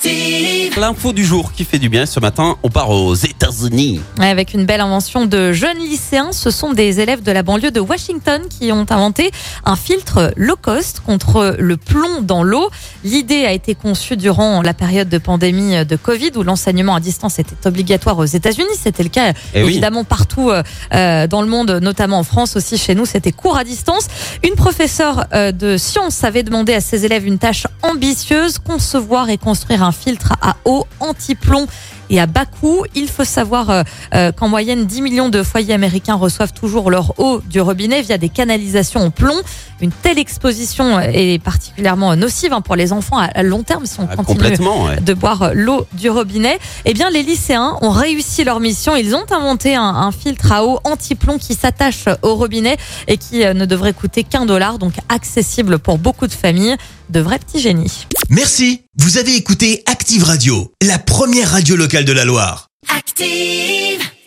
Active. L'info du jour qui fait du bien. Ce matin, on part aux États-Unis. Avec une belle invention de jeunes lycéens, ce sont des élèves de la banlieue de Washington qui ont inventé un filtre low cost contre le plomb dans l'eau. L'idée a été conçue durant la période de pandémie de Covid où l'enseignement à distance était obligatoire aux États-Unis. C'était le cas Eh oui. évidemment partout euh, euh, dans le monde, notamment en France aussi. Chez nous, c'était cours à distance. Une professeure euh, de sciences avait demandé à ses élèves une tâche ambitieuse, concevoir et construire un filtre à eau anti-plomb et à bas coût. Il faut savoir euh, euh, qu'en moyenne, 10 millions de foyers américains reçoivent toujours leur eau du robinet via des canalisations en plomb. Une telle exposition est particulièrement nocive hein, pour les enfants à long terme si on Ah, continue ouais. de boire l'eau du robinet. Eh bien, les lycéens ont réussi leur mission. Ils ont inventé un, un filtre à eau anti-plomb qui s'attache au robinet et qui euh, ne devrait coûter qu'un dollar, donc accessible pour beaucoup de familles. De vrais petits génies. Merci, vous avez écouté Active Radio, la première radio locale de la Loire. Active.